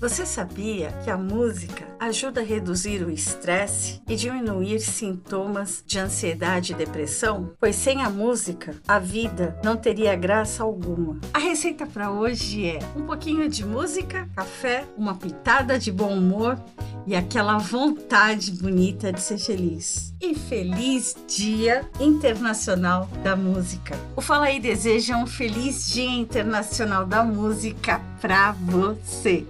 Você sabia que a música ajuda a reduzir o estresse e diminuir sintomas de ansiedade e depressão? Pois sem a música, a vida não teria graça alguma. A receita para hoje é um pouquinho de música, café, uma pitada de bom humor e aquela vontade bonita de ser feliz. E feliz Dia Internacional da Música. O Fala aí deseja é um feliz Dia Internacional da Música para você.